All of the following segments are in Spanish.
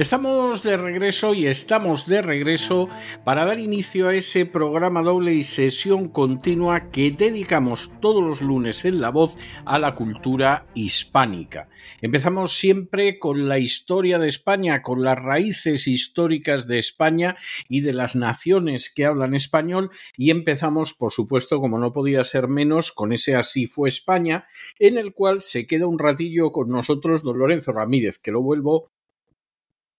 Estamos de regreso y estamos de regreso para dar inicio a ese programa doble y sesión continua que dedicamos todos los lunes en La Voz a la cultura hispánica. Empezamos siempre con la historia de España, con las raíces históricas de España y de las naciones que hablan español y empezamos, por supuesto, como no podía ser menos, con ese Así fue España, en el cual se queda un ratillo con nosotros don Lorenzo Ramírez, que lo vuelvo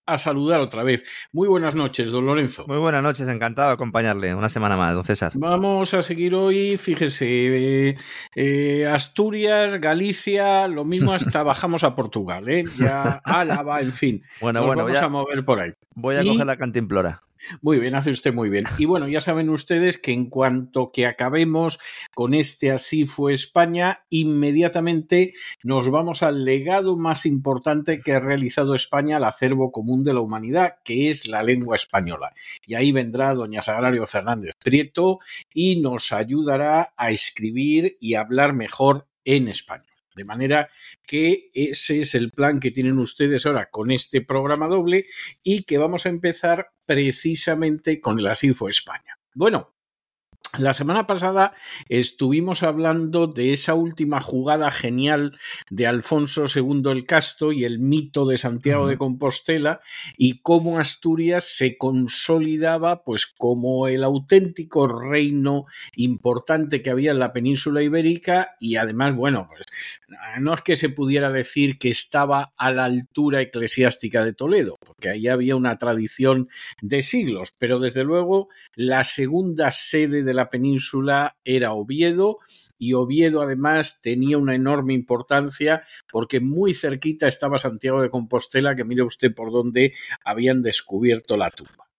a saludar otra vez. Muy buenas noches, don Lorenzo. Muy buenas noches, encantado de acompañarle una semana más, don César. Vamos a seguir hoy, fíjese, eh, eh, Asturias, Galicia, lo mismo hasta bajamos a Portugal, ¿eh? Ya Álava, en fin. Bueno, bueno, vamos a mover por ahí. Voy a coger la cantimplora. Muy bien, hace usted muy bien. Y bueno, ya saben ustedes que en cuanto que acabemos con este Así fue España, inmediatamente nos vamos al legado más importante que ha realizado España al acervo común de la humanidad, que es la lengua española. Y ahí vendrá doña Sagrario Fernández Prieto y nos ayudará a escribir y hablar mejor en español. De manera que ese es el plan que tienen ustedes ahora con este programa doble y que vamos a empezar precisamente con el Asinfo España. Bueno, la semana pasada estuvimos hablando de esa última jugada genial de Alfonso II el Casto y el mito de Santiago de Compostela y cómo Asturias se consolidaba pues como el auténtico reino importante que había en la península ibérica y además, bueno, pues no es que se pudiera decir que estaba a la altura eclesiástica de Toledo, porque ahí había una tradición de siglos, pero desde luego la segunda sede de la península era Oviedo y Oviedo además tenía una enorme importancia porque muy cerquita estaba Santiago de Compostela, que mire usted por dónde habían descubierto la tumba.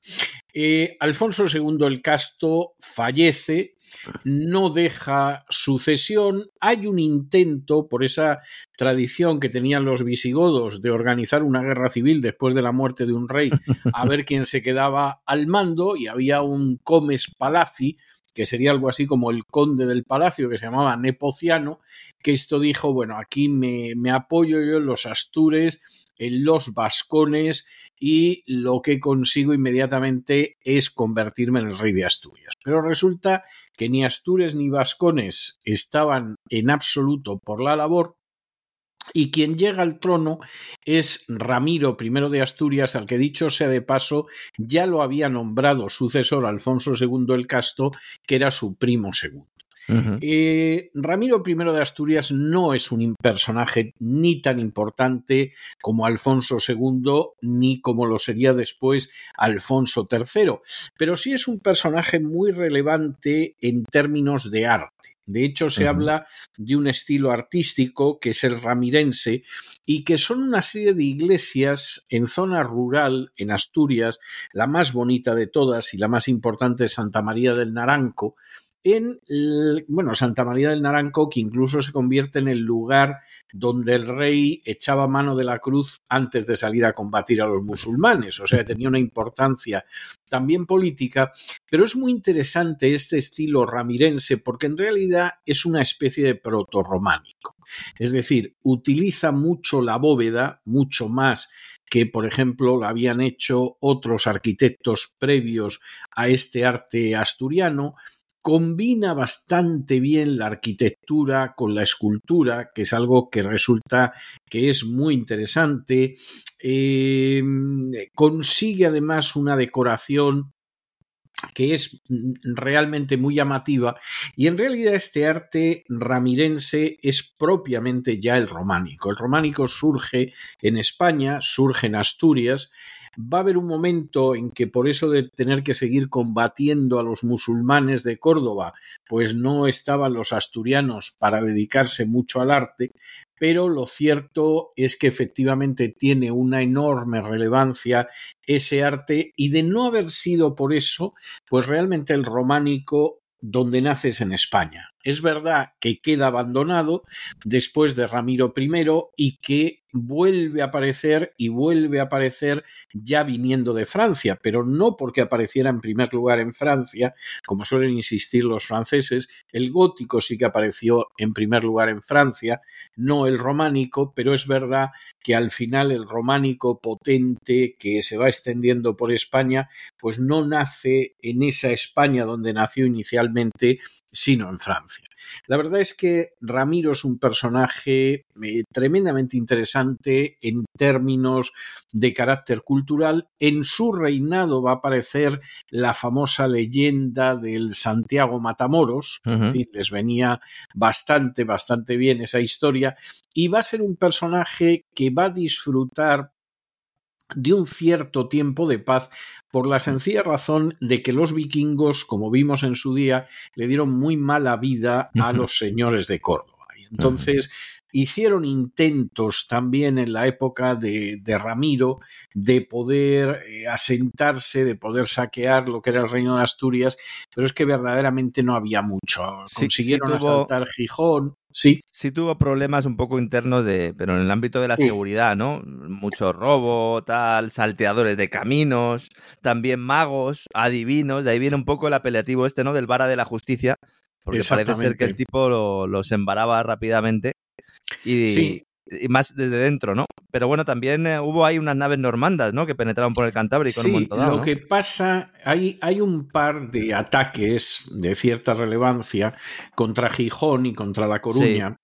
Eh, Alfonso II el Casto fallece, no deja sucesión, hay un intento por esa tradición que tenían los visigodos de organizar una guerra civil después de la muerte de un rey, a ver quién se quedaba al mando y había un comes palaci que sería algo así como el conde del palacio, que se llamaba Nepociano, que esto dijo, bueno, aquí me, apoyo yo en los astures, en los vascones, y lo que consigo inmediatamente es convertirme en el rey de Asturias. Pero resulta que ni Astures ni vascones estaban en absoluto por la labor y quien llega al trono es Ramiro I de Asturias, al que dicho sea de paso, ya lo había nombrado sucesor Alfonso II el Casto, que era su primo segundo. Eh, Ramiro I de Asturias no es un personaje ni tan importante como Alfonso II, ni como lo sería después Alfonso III, pero sí es un personaje muy relevante en términos de arte. De hecho, se habla de un estilo artístico que es el ramirense y que son una serie de iglesias en zona rural, en Asturias, la más bonita de todas y la más importante es Santa María del Naranco, en, bueno, Santa María del Naranco, que incluso se convierte en el lugar donde el rey echaba mano de la cruz antes de salir a combatir a los musulmanes, o sea, tenía una importancia también política, pero es muy interesante este estilo ramirense porque en realidad es una especie de proto-románico, es decir, utiliza mucho la bóveda, mucho más que, por ejemplo, lo habían hecho otros arquitectos previos a este arte asturiano, combina bastante bien la arquitectura con la escultura, que es algo que resulta que es muy interesante. Eh, consigue además una decoración que es realmente muy llamativa y en realidad este arte ramirense es propiamente ya el románico. El románico surge en España, surge en Asturias va a haber un momento en que por eso de tener que seguir combatiendo a los musulmanes de Córdoba, pues no estaban los asturianos para dedicarse mucho al arte, pero lo cierto es que efectivamente tiene una enorme relevancia ese arte y de no haber sido por eso, pues realmente el románico donde naces en España. Es verdad que queda abandonado después de Ramiro I y que vuelve a aparecer y vuelve a aparecer ya viniendo de Francia, pero no porque apareciera en primer lugar en Francia, como suelen insistir los franceses, el gótico sí que apareció en primer lugar en Francia, no el románico, pero es verdad que al final el románico potente que se va extendiendo por España, pues no nace en esa España donde nació inicialmente, sino en Francia. La verdad es que Ramiro es un personaje eh, tremendamente interesante en términos de carácter cultural. En su reinado va a aparecer la famosa leyenda del Santiago Matamoros. En fin, les venía bastante, bastante bien esa historia. Y va a ser un personaje que va a disfrutar de un cierto tiempo de paz por la sencilla razón de que los vikingos, como vimos en su día, le dieron muy mala vida a los señores de Córdoba. Y entonces hicieron intentos también en la época de, Ramiro de poder eh, asentarse, de poder saquear lo que era el reino de Asturias, pero es que verdaderamente no había mucho. Consiguieron asaltar Gijón. Sí. Sí tuvo problemas un poco internos de, pero en el ámbito de la seguridad, ¿no? Mucho robo, tal, salteadores de caminos, también magos, adivinos, de ahí viene un poco el apelativo este, ¿no? Del vara de la justicia, porque parece ser que el tipo los embaraba rápidamente y, y, más desde dentro, ¿no? Pero bueno, también eh, hubo ahí unas naves normandas, ¿no? Que penetraron por el Cantábrico en un momento dado, Lo que pasa, hay, hay un par de ataques de cierta relevancia contra Gijón y contra La Coruña.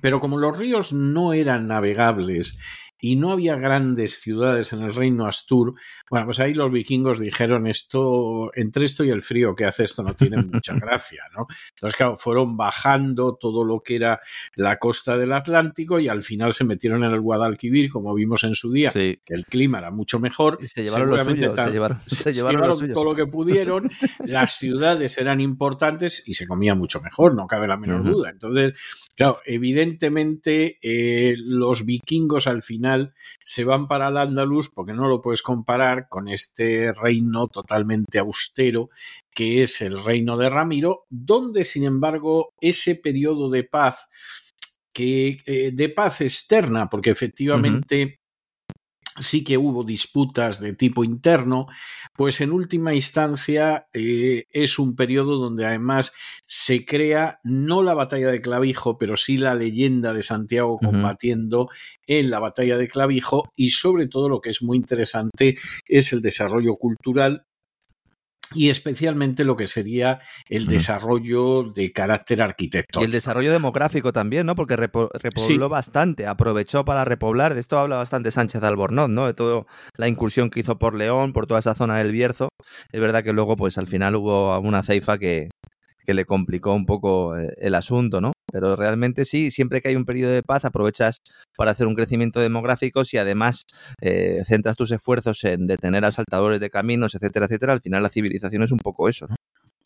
Pero como los ríos no eran navegables y no había grandes ciudades en el reino Astur, bueno, pues ahí los vikingos dijeron esto, entre esto y el frío que hace esto no tiene mucha gracia, ¿no? Entonces, claro, fueron bajando todo lo que era la costa del Atlántico y al final se metieron en el Guadalquivir, como vimos en su día, que el clima era mucho mejor. Y se llevaron, lo suyo, se llevaron, se llevaron, todo lo que pudieron, las ciudades eran importantes y se comía mucho mejor, no cabe la menor duda. Entonces, claro, evidentemente eh, los vikingos al final se van para el Andaluz porque no lo puedes comparar con este reino totalmente austero que es el reino de Ramiro, donde sin embargo ese periodo de paz que eh, de paz externa, porque efectivamente sí que hubo disputas de tipo interno, pues en última instancia eh, es un periodo donde además se crea no la batalla de Clavijo, pero sí la leyenda de Santiago combatiendo en la batalla de Clavijo y sobre todo lo que es muy interesante es el desarrollo cultural y especialmente lo que sería el desarrollo de carácter arquitectónico. Y el desarrollo demográfico también, ¿no? Porque repobló bastante, aprovechó para repoblar. De esto habla bastante Sánchez Albornoz, ¿no? De toda la incursión que hizo por León, por toda esa zona del Bierzo. Es verdad que luego, pues al final hubo una ceifa que, que le complicó un poco eh, el asunto, ¿no? Pero realmente sí, siempre que hay un periodo de paz aprovechas para hacer un crecimiento demográfico y además eh, centras tus esfuerzos en detener a saltadores de caminos, etcétera, etcétera. Al final la civilización es un poco eso, ¿no?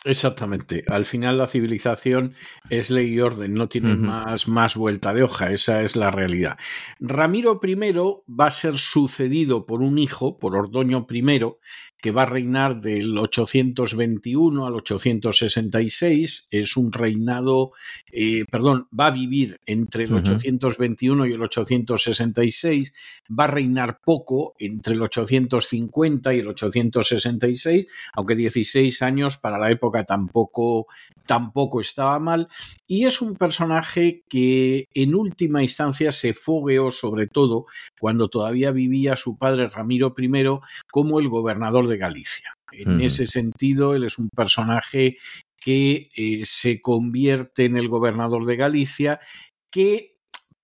Exactamente. Al final la civilización es ley y orden, no tiene más, más vuelta de hoja, esa es la realidad. Ramiro I va a ser sucedido por un hijo, por Ordoño I, que va a reinar del 821 al 866. Es un reinado, eh, perdón, va a vivir entre el 821 y el 866. Va a reinar poco entre el 850 y el 866, aunque 16 años para la época época tampoco, tampoco estaba mal. Y es un personaje que en última instancia se fogueó sobre todo cuando todavía vivía su padre Ramiro I como el gobernador de Galicia. En ese sentido, él es un personaje que eh, se convierte en el gobernador de Galicia, que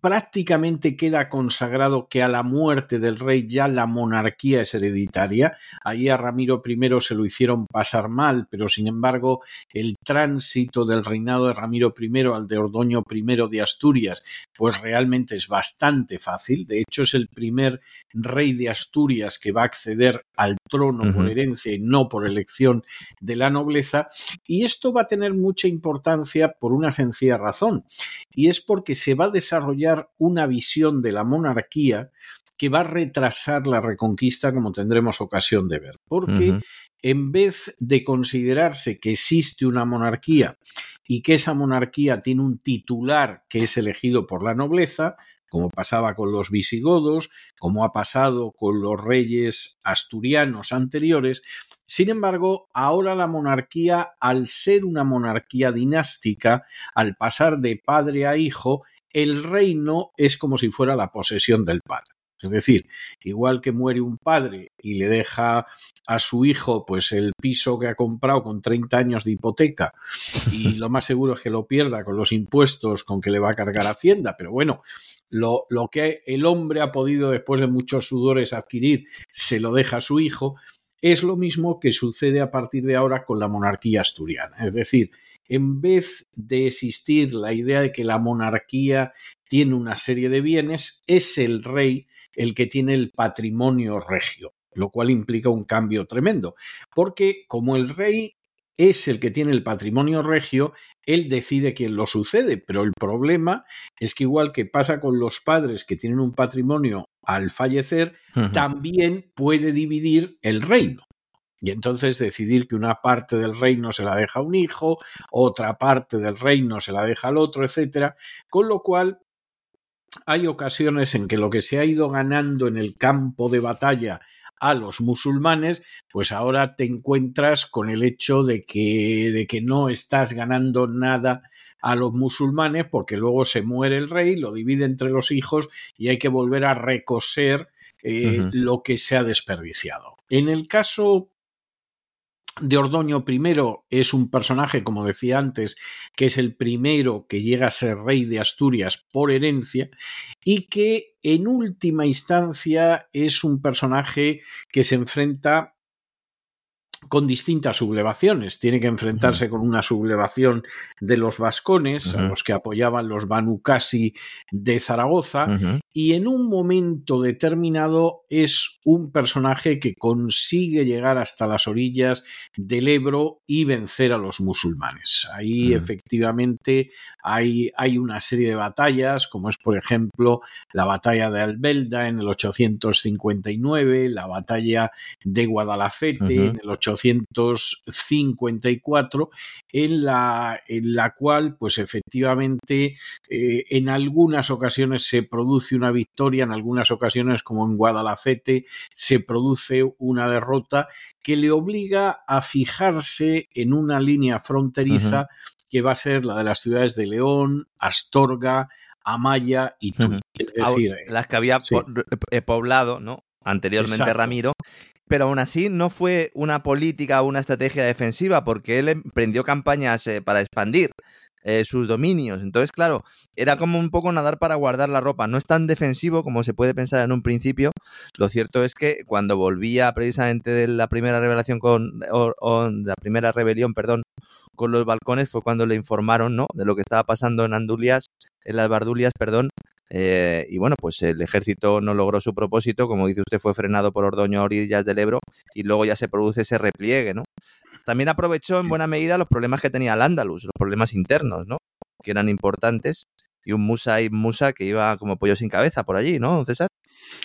prácticamente queda consagrado que a la muerte del rey ya la monarquía es hereditaria. Allí a Ramiro I se lo hicieron pasar mal, pero sin embargo el tránsito del reinado de Ramiro I al de Ordoño I de Asturias, pues realmente es bastante fácil. De hecho es el primer rey de Asturias que va a acceder al trono por herencia y no por elección de la nobleza. Y esto va a tener mucha importancia por una sencilla razón, y es porque se va a desarrollar una visión de la monarquía que va a retrasar la reconquista como tendremos ocasión de ver. Porque en vez de considerarse que existe una monarquía y que esa monarquía tiene un titular que es elegido por la nobleza, como pasaba con los visigodos, como ha pasado con los reyes asturianos anteriores. Sin embargo, ahora la monarquía, al ser una monarquía dinástica, al pasar de padre a hijo, el reino es como si fuera la posesión del padre. Es decir, igual que muere un padre y le deja a su hijo pues el piso que ha comprado con 30 años de hipoteca y lo más seguro es que lo pierda con los impuestos con que le va a cargar Hacienda, pero bueno, lo, lo que el hombre ha podido después de muchos sudores adquirir se lo deja a su hijo, es lo mismo que sucede a partir de ahora con la monarquía asturiana. Es decir, en vez de existir la idea de que la monarquía tiene una serie de bienes, es el rey el que tiene el patrimonio regio, lo cual implica un cambio tremendo, porque como el rey es el que tiene el patrimonio regio, él decide quién lo sucede, pero el problema es que igual que pasa con los padres que tienen un patrimonio al fallecer, también puede dividir el reino. Y entonces decidir que una parte del reino se la deja un hijo, otra parte del reino se la deja al otro, etcétera. Con lo cual, hay ocasiones en que lo que se ha ido ganando en el campo de batalla a los musulmanes, pues ahora te encuentras con el hecho de que, de que no estás ganando nada a los musulmanes porque luego se muere el rey, lo divide entre los hijos y hay que volver a recoser eh, lo que se ha desperdiciado. En el caso de Ordoño I es un personaje, como decía antes, que es el primero que llega a ser rey de Asturias por herencia y que en última instancia es un personaje que se enfrenta con distintas sublevaciones. Tiene que enfrentarse con una sublevación de los vascones, a los que apoyaban los Banucasi de Zaragoza, y en un momento determinado es un personaje que consigue llegar hasta las orillas del Ebro y vencer a los musulmanes. Ahí efectivamente hay, hay, una serie de batallas, como es por ejemplo la batalla de Albelda en el 859, la batalla de Guadalafete en el 854, en la, en la cual pues efectivamente eh, en algunas ocasiones se produce una victoria, en algunas ocasiones, como en Guadalacete, se produce una derrota que le obliga a fijarse en una línea fronteriza que va a ser la de las ciudades de León, Astorga, Amaya y Tui. Es decir, las que había eh, poblado, ¿no? Anteriormente Ramiro, pero aún así no fue una política o una estrategia defensiva, porque él emprendió campañas eh, para expandir eh, sus dominios. Entonces, claro, era como un poco nadar para guardar la ropa. No es tan defensivo como se puede pensar en un principio. Lo cierto es que cuando volvía precisamente de la primera revelación con la primera rebelión, perdón, con los balcones fue cuando le informaron, ¿no? De lo que estaba pasando en Andulias, en las Bardulias, perdón. Eh, y bueno, pues el ejército no logró su propósito, como dice usted, fue frenado por Ordoño a orillas del Ebro y luego ya se produce ese repliegue, ¿no? También aprovechó en buena medida los problemas que tenía el Andalus, los problemas internos, ¿no? Que eran importantes. Y un Musa y Musa que iba como pollo sin cabeza por allí, ¿no, César?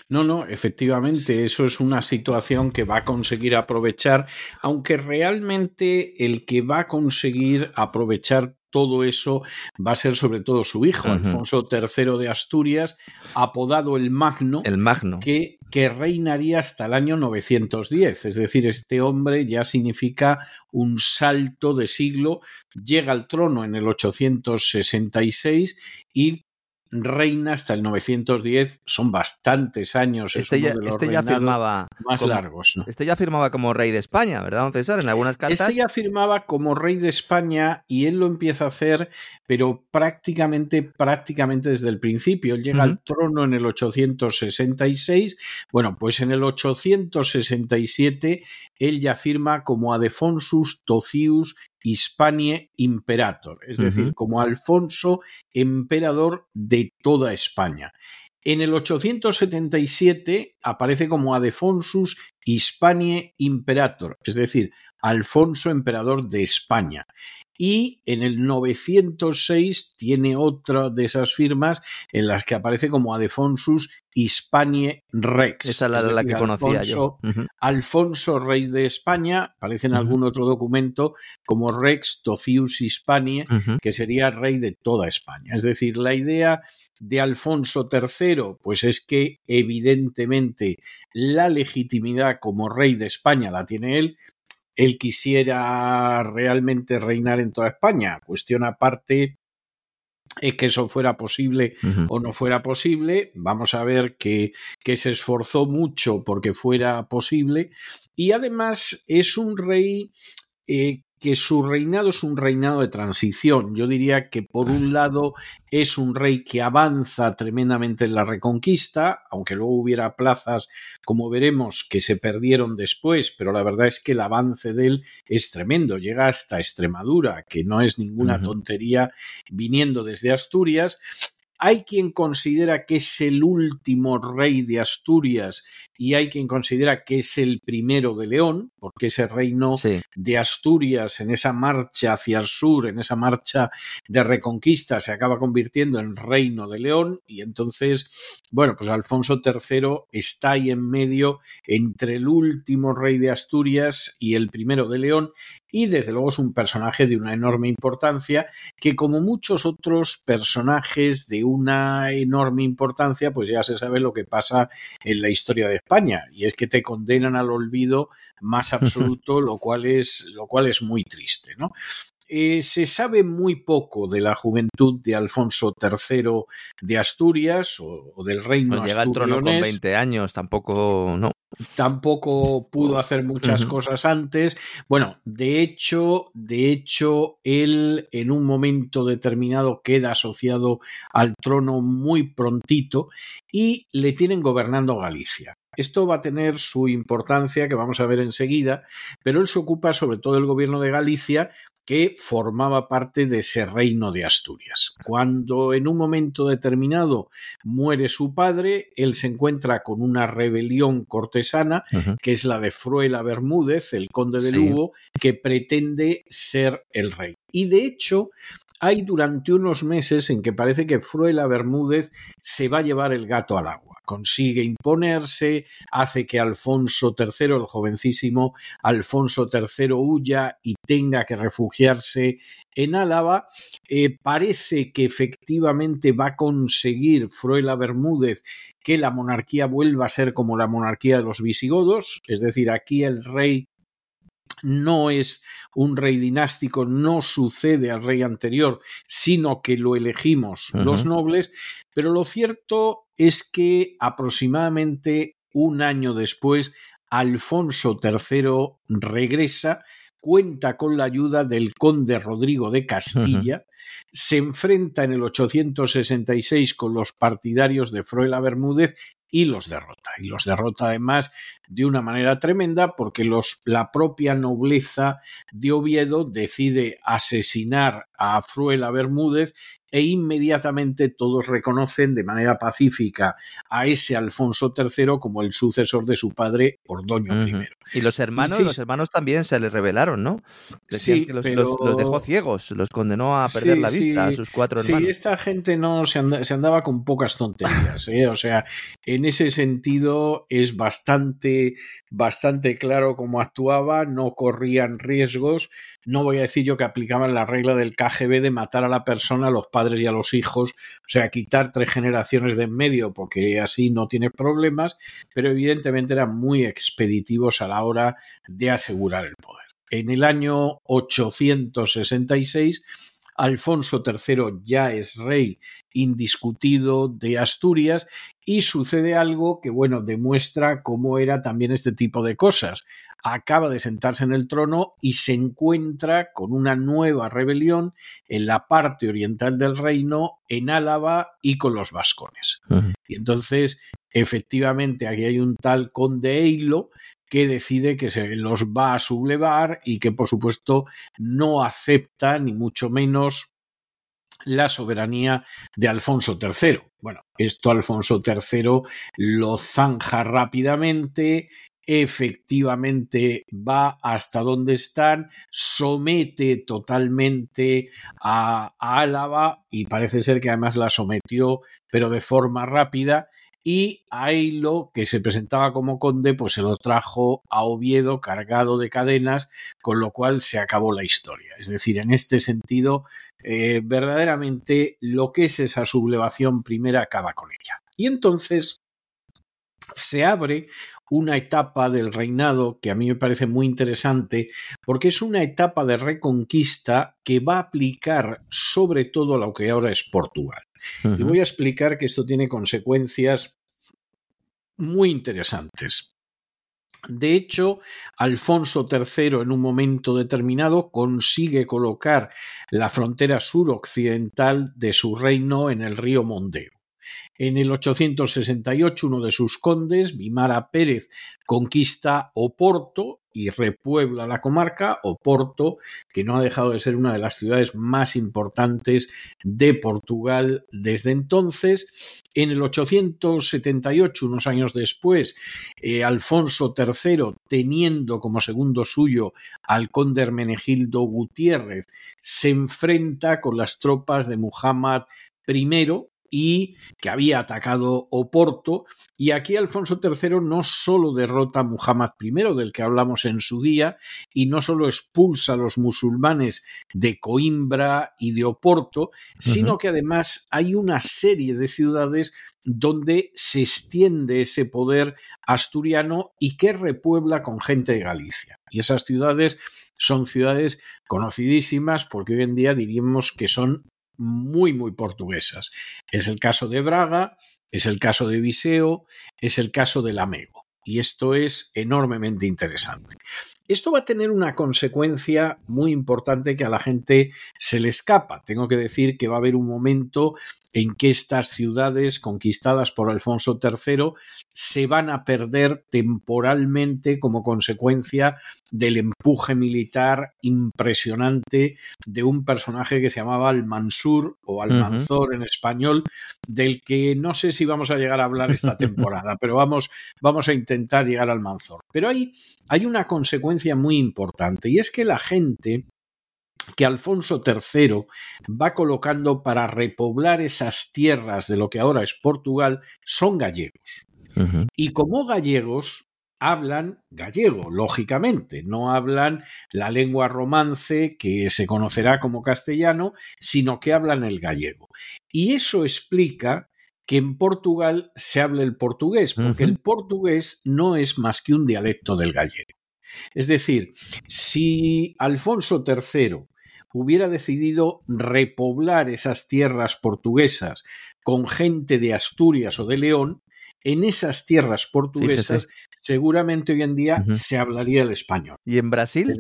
No, no, efectivamente, eso es una situación que va a conseguir aprovechar, aunque realmente el que va a conseguir aprovechar todo eso va a ser sobre todo su hijo, Alfonso III de Asturias, apodado el Magno, el Magno. Que, que reinaría hasta el año 910. Es decir, este hombre ya significa un salto de siglo, llega al trono en el 866 y reina hasta el 910, son bastantes años. Este, ya, este ya, firmaba más largos. Este ya firmaba como rey de España, ¿verdad, don César? En algunas cartas. Este ya firmaba como rey de España y él lo empieza a hacer, pero prácticamente, prácticamente desde el principio. Él llega al trono en el 866. Bueno, pues en el 867 él ya firma como Adefonsus Tocius Hispanie Imperator, es decir, como Alfonso, emperador de toda España. En el 877 aparece como Adefonsus Hispanie Imperator, es decir, Alfonso, emperador de España. Y en el 906 tiene otra de esas firmas en las que aparece como Adefonsus Hispanie Rex. Esa es la, que conocía yo. Alfonso, rey de España, aparece en algún otro documento como Rex Tocius Hispanie, que sería rey de toda España. Es decir, la idea de Alfonso III, pues es que evidentemente la legitimidad como rey de España la tiene él, él quisiera realmente reinar en toda España. Cuestión aparte es que eso fuera posible o no fuera posible. Vamos a ver que, que, se esforzó mucho porque fuera posible. Y además es un rey eh, que su reinado es un reinado de transición. Yo diría que por un lado es un rey que avanza tremendamente en la reconquista, aunque luego hubiera plazas, como veremos, que se perdieron después, pero la verdad es que el avance de él es tremendo. Llega hasta Extremadura, que no es ninguna tontería viniendo desde Asturias. Hay quien considera que es el último rey de Asturias y hay quien considera que es el primero de León, porque ese reino de Asturias en esa marcha hacia el sur, en esa marcha de reconquista, se acaba convirtiendo en reino de León y entonces, bueno, pues Alfonso III está ahí en medio entre el último rey de Asturias y el primero de León y desde luego es un personaje de una enorme importancia que como muchos otros personajes de una enorme importancia, pues ya se sabe lo que pasa en la historia de España, y es que te condenan al olvido más absoluto, lo cual es, lo cual es muy triste, ¿no? Eh, se sabe muy poco de la juventud de Alfonso III de Asturias o, del reino no, Llega al trono con 20 años, tampoco, no. Tampoco pudo hacer muchas cosas antes. Bueno, de hecho, de hecho, él en un momento determinado queda asociado al trono muy prontito y le tienen gobernando Galicia. Esto va a tener su importancia, que vamos a ver enseguida, pero él se ocupa sobre todo del gobierno de Galicia, que formaba parte de ese reino de Asturias. Cuando en un momento determinado muere su padre, él se encuentra con una rebelión cortesana, que es la de Fruela Bermúdez, el conde de Lugo, que pretende ser el rey. Y de hecho, hay durante unos meses en que parece que Fruela Bermúdez se va a llevar el gato al agua consigue imponerse, hace que Alfonso III, el jovencísimo Alfonso III, huya y tenga que refugiarse en Álava. Eh, parece que efectivamente va a conseguir Fruela Bermúdez que la monarquía vuelva a ser como la monarquía de los visigodos, es decir, aquí el rey no es un rey dinástico, no sucede al rey anterior, sino que lo elegimos los nobles, pero lo cierto es que aproximadamente un año después Alfonso III regresa, cuenta con la ayuda del conde Rodrigo de Castilla, se enfrenta en el 866 con los partidarios de Fruela Bermúdez y los derrota. Y los derrota además de una manera tremenda porque los, la propia nobleza de Oviedo decide asesinar a Fruela Bermúdez e inmediatamente todos reconocen de manera pacífica a ese Alfonso III como el sucesor de su padre Ordoño I. Y los hermanos, los hermanos también se le revelaron, ¿no? Decían Sí, que los, pero- los- los dejó ciegos, los condenó a perder Sí, la vista a sí, sus cuatro Sí, hermanos. esta gente no se, anda- se andaba con pocas tonterías, ¿eh? o sea, en ese sentido es bastante, bastante claro cómo actuaba, no corrían riesgos, no voy a decir yo que aplicaban la regla del KGB de matar a la persona, a los padres y a los hijos, o sea, quitar tres generaciones de en medio, porque así no tiene problemas, pero evidentemente eran muy expeditivos a la hora de asegurar el poder. En el año 866 Alfonso III ya es rey indiscutido de Asturias y sucede algo que, bueno, demuestra cómo era también este tipo de cosas. Acaba de sentarse en el trono y se encuentra con una nueva rebelión en la parte oriental del reino, en Álava y con los vascones. Y entonces, efectivamente, aquí hay un tal conde Eilo que decide que se los va a sublevar y que, por supuesto, no acepta ni mucho menos la soberanía de Alfonso III. Bueno, esto Alfonso III lo zanja rápidamente, efectivamente va hasta donde están, somete totalmente a, Álava y parece ser que además la sometió, pero de forma rápida. Y a Eilo, que se presentaba como conde, pues se lo trajo a Oviedo cargado de cadenas, con lo cual se acabó la historia. Es decir, en este sentido, eh, verdaderamente lo que es esa sublevación primera acaba con ella. Y entonces se abre una etapa del reinado que a mí me parece muy interesante porque es una etapa de reconquista que va a aplicar sobre todo a lo que ahora es Portugal. Y voy a explicar que esto tiene consecuencias muy interesantes. De hecho, Alfonso III en un momento determinado consigue colocar la frontera suroccidental de su reino en el río Mondeo. En el 868 uno de sus condes, Vimara Pérez, conquista Oporto y repuebla la comarca, Oporto, que no ha dejado de ser una de las ciudades más importantes de Portugal desde entonces. En el 878, unos años después, eh, Alfonso III, teniendo como segundo suyo al conde Hermenegildo Gutiérrez, se enfrenta con las tropas de Muhammad I y que había atacado Oporto. Y aquí Alfonso III no solo derrota a Muhammad I, del que hablamos en su día, y no solo expulsa a los musulmanes de Coimbra y de Oporto, sino que además hay una serie de ciudades donde se extiende ese poder asturiano y que repuebla con gente de Galicia. Y esas ciudades son ciudades conocidísimas porque hoy en día diríamos que son muy, muy portuguesas. Es el caso de Braga, es el caso de Viseo, es el caso de Lamego. Y esto es enormemente interesante. Esto va a tener una consecuencia muy importante que a la gente se le escapa. Tengo que decir que va a haber un momento en que estas ciudades conquistadas por Alfonso III se van a perder temporalmente como consecuencia del empuje militar impresionante de un personaje que se llamaba Almansur o Almanzor en español, del que no sé si vamos a llegar a hablar esta temporada, pero vamos, vamos a intentar llegar al Manzor. Pero ahí hay una consecuencia muy importante y es que la gente que Alfonso III va colocando para repoblar esas tierras de lo que ahora es Portugal son gallegos. Y como gallegos hablan gallego, lógicamente, no hablan la lengua romance que se conocerá como castellano, sino que hablan el gallego. Y eso explica que en Portugal se hable el portugués, porque el portugués no es más que un dialecto del gallego. Es decir, si Alfonso III hubiera decidido repoblar esas tierras portuguesas con gente de Asturias o de León, en esas tierras portuguesas seguramente hoy en día se hablaría el español. ¿Y en Brasil?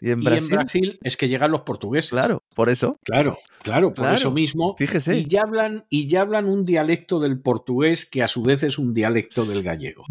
¿Y en y Brasil? en Brasil es que llegan los portugueses. Claro, por eso. Claro, claro, por Claro, eso mismo. Fíjese. Y ya, hablan, y ya hablan un dialecto del portugués que a su vez es un dialecto del gallego.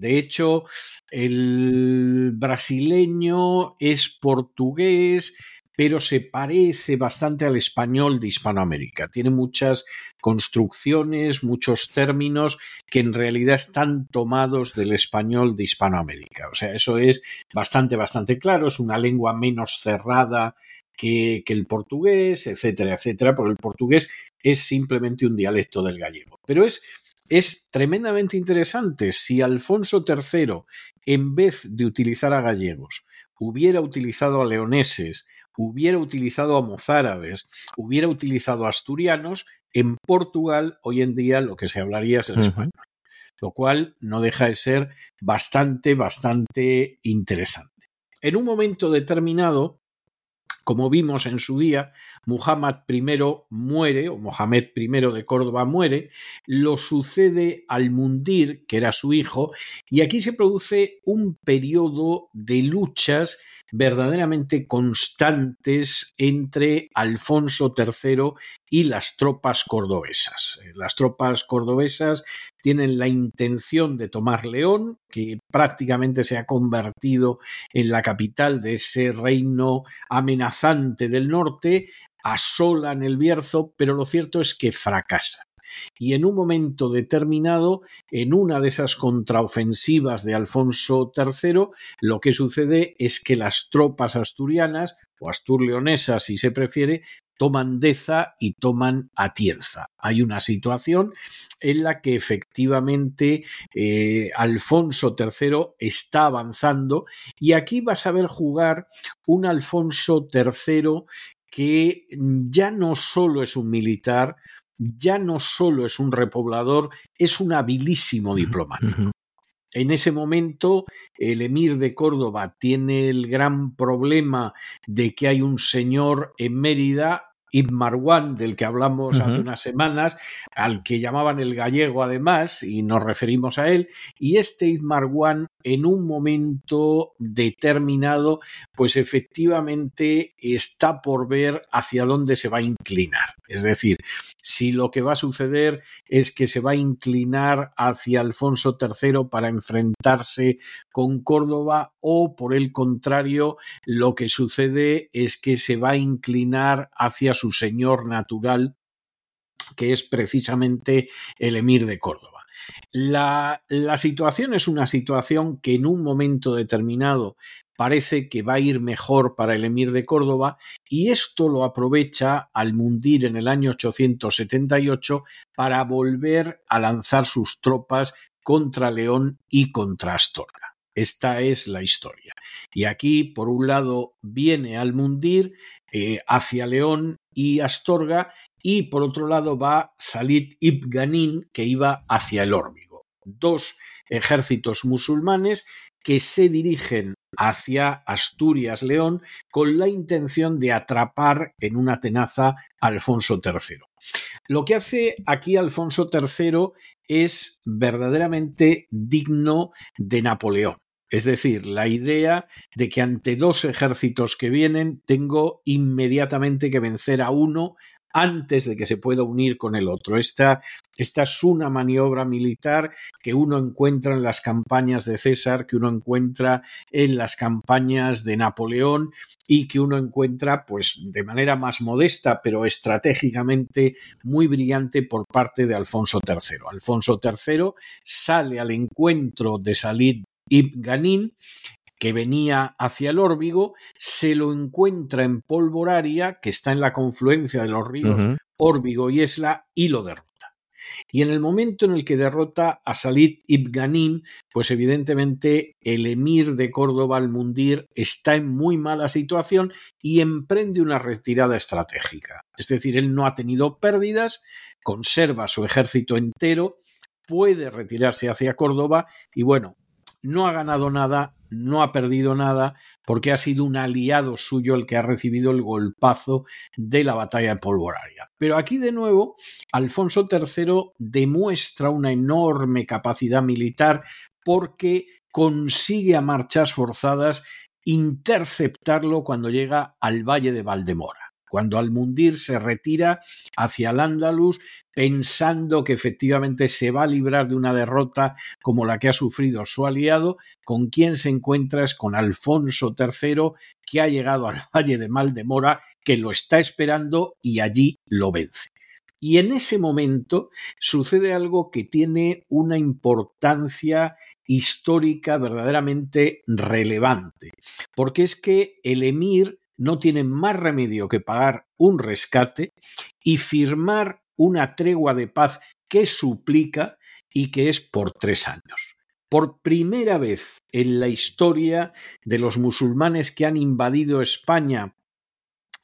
De hecho, el brasileño es portugués, pero se parece bastante al español de Hispanoamérica. Tiene muchas construcciones, muchos términos que en realidad están tomados del español de Hispanoamérica. O sea, eso es bastante, bastante claro. Es una lengua menos cerrada que, el portugués, etcétera, etcétera, porque el portugués es simplemente un dialecto del gallego. Pero es, es tremendamente interesante si Alfonso III, en vez de utilizar a gallegos, hubiera utilizado a leoneses, hubiera utilizado a mozárabes, hubiera utilizado a asturianos, en Portugal hoy en día lo que se hablaría es el español. Lo cual no deja de ser bastante, bastante interesante. En un momento determinado, como vimos en su día, Muhammad I muere, o Mohamed I de Córdoba muere, lo sucede Al-Mundir, que era su hijo, y aquí se produce un periodo de luchas verdaderamente constantes entre Alfonso III y las tropas cordobesas. Las tropas cordobesas tienen la intención de tomar León, que prácticamente se ha convertido en la capital de ese reino amenazante del norte, asolan el Bierzo, pero lo cierto es que fracasa y en un momento determinado, en una de esas contraofensivas de Alfonso III, lo que sucede es que las tropas asturianas, o asturleonesas si se prefiere, toman Deza y toman Atienza. Hay una situación en la que efectivamente eh, Alfonso III está avanzando y aquí vas a ver jugar un Alfonso III que ya no solo es un militar, ya no solo es un repoblador, es un habilísimo diplomático. En ese momento, el emir de Córdoba tiene el gran problema de que hay un señor en Mérida Ibn Marwan, del que hablamos hace unas semanas, al que llamaban el gallego además, y nos referimos a él, y este Ibn Marwan en un momento determinado, pues efectivamente está por ver hacia dónde se va a inclinar. Es decir, si lo que va a suceder es que se va a inclinar hacia Alfonso III para enfrentarse con Córdoba o por el contrario, lo que sucede es que se va a inclinar hacia su señor natural, que es precisamente el emir de Córdoba. La, situación es una situación que en un momento determinado parece que va a ir mejor para el emir de Córdoba y esto lo aprovecha al mundir en el año 878 para volver a lanzar sus tropas contra León y contra Astorga. Esta es la historia. Y aquí, por un lado, viene al Mundir eh, hacia León y Astorga, y por otro lado va Salid ibn que iba hacia el Órbigo. Dos ejércitos musulmanes que se dirigen hacia Asturias León con la intención de atrapar en una tenaza a Alfonso III. Lo que hace aquí Alfonso III es verdaderamente digno de Napoleón. Es decir, la idea de que ante dos ejércitos que vienen tengo inmediatamente que vencer a uno antes de que se pueda unir con el otro. Esta, esta, es una maniobra militar que uno encuentra en las campañas de César, que uno encuentra en las campañas de Napoleón y que uno encuentra pues de manera más modesta pero estratégicamente muy brillante por parte de Alfonso III. Alfonso III sale al encuentro de Salid Ibn Ganin, que venía hacia el Órbigo, se lo encuentra en Polvoraria, que está en la confluencia de los ríos Órbigo y Esla, y lo derrota. Y en el momento en el que derrota a Salid ibn pues evidentemente el emir de Córdoba, al Mundir, está en muy mala situación y emprende una retirada estratégica. Es decir, él no ha tenido pérdidas, conserva su ejército entero, puede retirarse hacia Córdoba y bueno, no ha ganado nada, no ha perdido nada, porque ha sido un aliado suyo el que ha recibido el golpazo de la batalla de Polvoraria. Pero aquí de nuevo, Alfonso III demuestra una enorme capacidad militar porque consigue a marchas forzadas interceptarlo cuando llega al valle de Valdemora. Cuando Al-Mundir se retira hacia el Andalus pensando que efectivamente se va a librar de una derrota como la que ha sufrido su aliado, con quien se encuentra es con Alfonso III, que ha llegado al Valle de Maldemora, que lo está esperando y allí lo vence. Y en ese momento sucede algo que tiene una importancia histórica verdaderamente relevante, porque es que el emir no tiene más remedio que pagar un rescate y firmar una tregua de paz que suplica y que es por tres años. Por primera vez en la historia de los musulmanes que han invadido España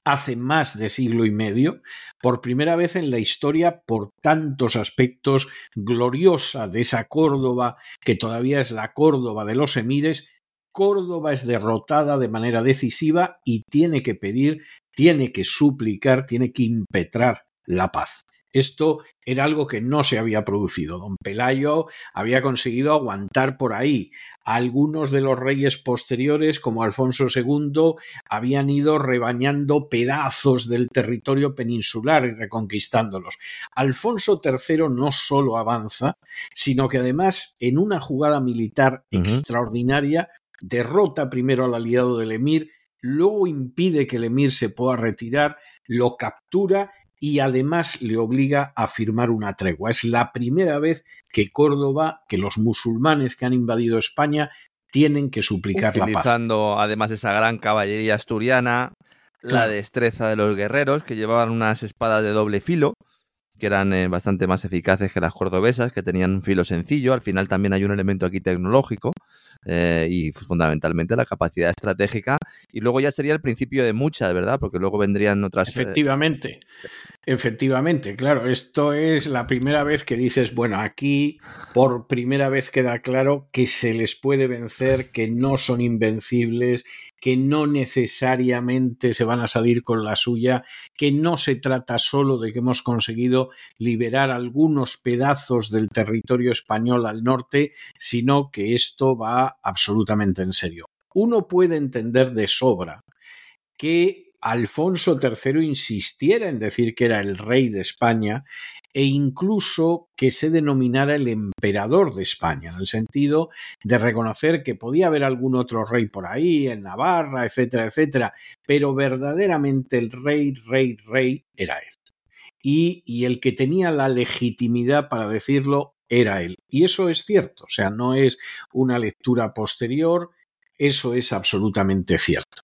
hace más de siglo y medio, por primera vez en la historia, por tantos aspectos, gloriosa de esa Córdoba, que todavía es la Córdoba de los emires, Córdoba es derrotada de manera decisiva y tiene que pedir, tiene que suplicar, tiene que impetrar la paz. Esto era algo que no se había producido. Don Pelayo había conseguido aguantar por ahí. Algunos de los reyes posteriores, como Alfonso II, habían ido rebañando pedazos del territorio peninsular y reconquistándolos. Alfonso III no solo avanza, sino que además, en una jugada militar extraordinaria, derrota primero al aliado del emir, luego impide que el emir se pueda retirar, lo captura y además le obliga a firmar una tregua. Es la primera vez que Córdoba, que los musulmanes que han invadido España tienen que suplicar la paz. Utilizando además esa gran caballería asturiana, la destreza de los guerreros que llevaban unas espadas de doble filo que eran eh, bastante más eficaces que las cordobesas, que tenían un filo sencillo. Al final también hay un elemento aquí tecnológico eh, y fundamentalmente la capacidad estratégica. Y luego ya sería el principio de muchas, ¿verdad? Porque luego vendrían otras. Eh, efectivamente, efectivamente, claro. Esto es la primera vez que dices, bueno, aquí por primera vez queda claro que se les puede vencer, que no son invencibles, que no necesariamente se van a salir con la suya, que no se trata solo de que hemos conseguido liberar algunos pedazos del territorio español al norte, sino que esto va absolutamente en serio. Uno puede entender de sobra que Alfonso III insistiera en decir que era el rey de España e incluso que se denominara el emperador de España, en el sentido de reconocer que podía haber algún otro rey por ahí, en Navarra, etcétera, etcétera, pero verdaderamente el rey, rey, rey era él. Y, y el que tenía la legitimidad para decirlo era él. Y eso es cierto, o sea, no es una lectura posterior, eso es absolutamente cierto.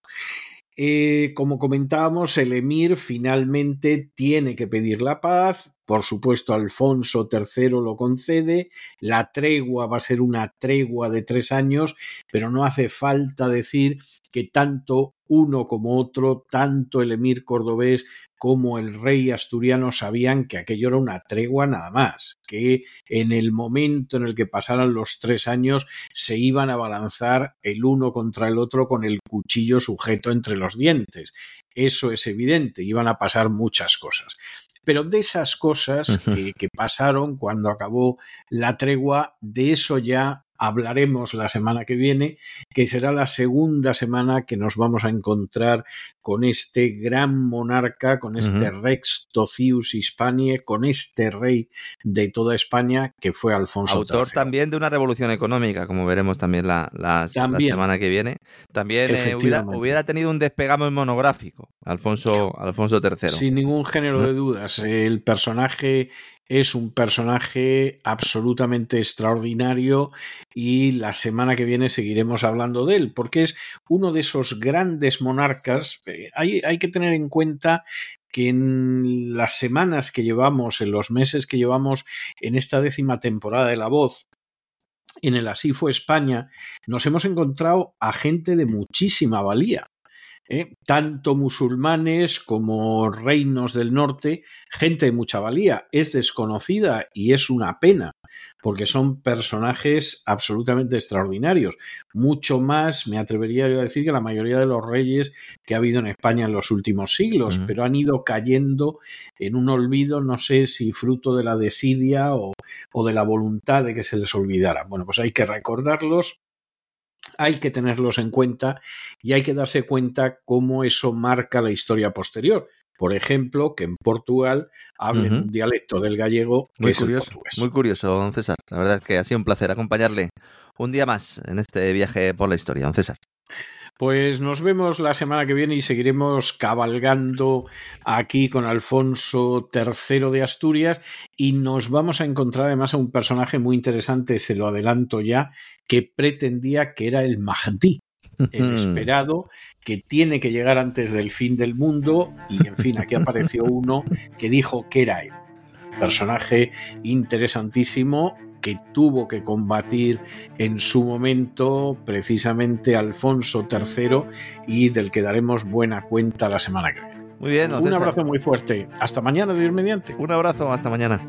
Eh, como comentábamos, el emir finalmente tiene que pedir la paz, por supuesto Alfonso III lo concede, la tregua va a ser una tregua de tres años, pero no hace falta decir que tanto uno como otro, tanto el emir cordobés como el rey asturiano sabían que aquello era una tregua nada más, que en el momento en el que pasaran los tres años se iban a balanzar el uno contra el otro con el cuchillo sujeto entre los dientes. Eso es evidente, iban a pasar muchas cosas. Pero de esas cosas que, que, pasaron cuando acabó la tregua, de eso ya hablaremos la semana que viene, que será la segunda semana que nos vamos a encontrar con este gran monarca, con este Rex Tocius Hispanie, con este rey de toda España que fue Alfonso Autor también de una revolución económica, como veremos también la, semana que viene. También eh, hubiera, tenido un despegamo monográfico, Alfonso, Alfonso III. Sin ningún género de dudas. El personaje es un personaje absolutamente extraordinario y la semana que viene seguiremos hablando de él, porque es uno de esos grandes monarcas. Eh, hay, hay que tener en cuenta que en las semanas que llevamos, en los meses que llevamos en esta décima temporada de La Voz, en el Así fue España, nos hemos encontrado a gente de muchísima valía. ¿Eh? tanto musulmanes como reinos del norte, gente de mucha valía. Es desconocida y es una pena, porque son personajes absolutamente extraordinarios. Mucho más, me atrevería yo a decir, que la mayoría de los reyes que ha habido en España en los últimos siglos, pero han ido cayendo en un olvido, no sé si fruto de la desidia o, o de la voluntad de que se les olvidara. Bueno, pues hay que recordarlos hay que tenerlos en cuenta y hay que darse cuenta cómo eso marca la historia posterior. por ejemplo, que en Portugal hablen un dialecto del gallego que muy es curioso, el portugués. Muy curioso, don César. La verdad es que ha sido un placer acompañarle un día más en este viaje por la historia, don César. Pues nos vemos la semana que viene y seguiremos cabalgando aquí con Alfonso III de Asturias y nos vamos a encontrar además a un personaje muy interesante, se lo adelanto ya, que pretendía que era el Mahdi, el esperado que tiene que llegar antes del fin del mundo y en fin, aquí apareció uno que dijo que era él. Personaje interesantísimo que tuvo que combatir en su momento precisamente Alfonso III y del que daremos buena cuenta la semana que viene. Muy bien, don Un César. abrazo muy fuerte. Hasta mañana, Dios mediante. Un abrazo, hasta mañana.